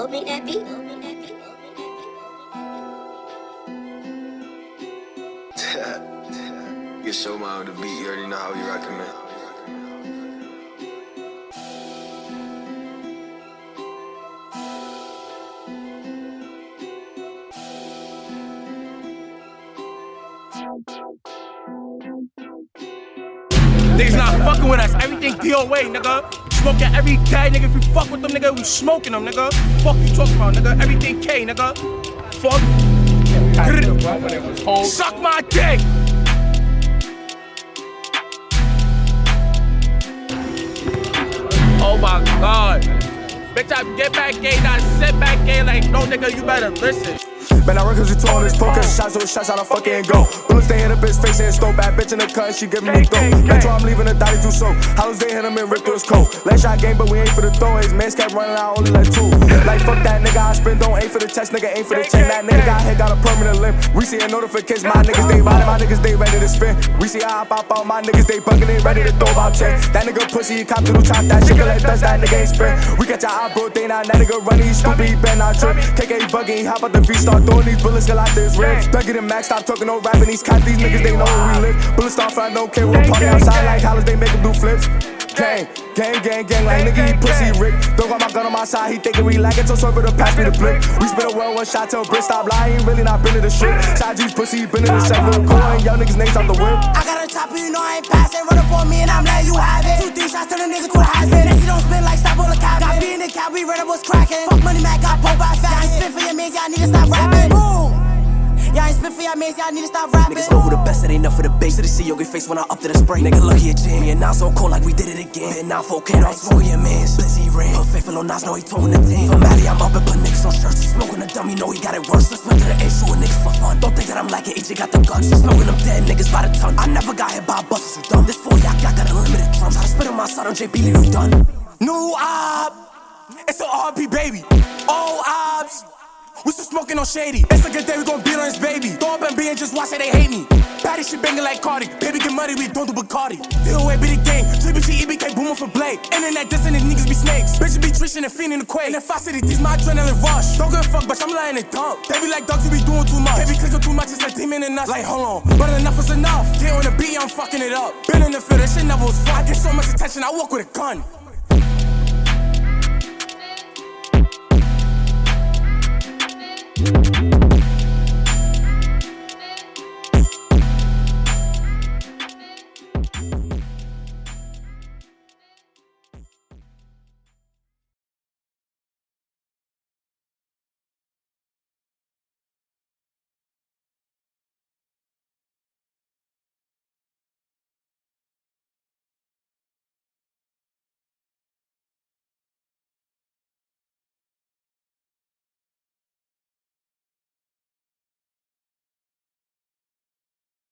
Open that beat. Get show mine with the beat, you already know how we rockin' man. Niggas not fucking with us. Everything DOA, nigga. Smoking every day, nigga. If you fuck with them, nigga, we smoking them, nigga. Fuck you talking about, nigga. Everything K, nigga. Fuck. Suck my dick. Bitch, I get back gay, not sit back gay like, no nigga, you better listen. Man, I records we two on this poker. Shots to shots out, I fucking go. Bullets they hit a bitch face and stole bad bitch in the cut. She giving me dope. Metro, I'm leaving the daddy too so. Hollows they hit him and rip through his coat. Last shot game, but we ain't for the throw. His mans kept running out, only like two. Like fuck that nigga, I spin. Don't aim for the chest, nigga, aim for the chain. That nigga got hit, got a permanent limp. We see a notification, my niggas they riding, my niggas they ready to spin. We see I pop out, my niggas they bugging, they ready to throw about check. That nigga pussy, he cop to the chop that shit, like dust, that nigga ain't spin. We got your eye, bro, they not that nigga running, he stupid, he been not trip. KK bugging, he hop out the V, start throwing these bullets, till out his ribs. Begging him max, stop talking, no rapping, these cats, these niggas, they know where we live. Bullets start front, don't care, we'll party outside like hollers, they make him do flips. Gang, gang, gang, gang, like nigga, he pussy Rick. Don't got my gun on my side, he thinking we lagging, so serve to pass me the blick. We spit a well, one shot till Brit stop lying, really not been in the shit. Side G's pussy, been in the seven, going, y'all niggas names off the whip. I got a chopper, you know I ain't passing. Run up on me and I'm letting you have it. Need to stop rapping. Boom. Y'all ain't spin for your mans, y'all need to stop rapping. Niggas know who the best, it ain't enough for the base. To the CEO, get face when I up to the spray. Nigga, lucky a jam. Yeah, now so cold like we did it again. And now 4K, I'm smoking your mans. Blizzy ran. Put faithful on Nas, know he told the team. For Maddie, I'm up and put niggas on shirts. Smoking a dummy, know he got it worse. Let's went to the A, shoot a niggas for fun. Don't think that I'm lacking, AJ got the guns. Smoking them dead niggas by the ton. I never got hit by a bus, you dumb. This 4 yak, I got a limited drums. I spit on my side on JB, you done. New op. It's a RP baby. Old ops. We still smoking on shady. It's a good day, we gon' beat on this baby. Throw up and be and just watch it, they hate me. Patty shit banging like Cardi. Baby get money, we don't do Bacardi. Away be the game. TBG, EBK booming for Blake. Internet dissing and niggas be snakes. Bitches be trishing and fiending the quake. And if I city, these my adrenaline rush. Don't give a fuck, but I'm lying it dump. They be like dogs, you be doing too much. They be clicking too much, it's like demon and us. Like, hold on. But enough is enough. Get on the beat, I'm fucking it up. Been in the field, this shit never was fun. I get so much attention, I walk with a gun.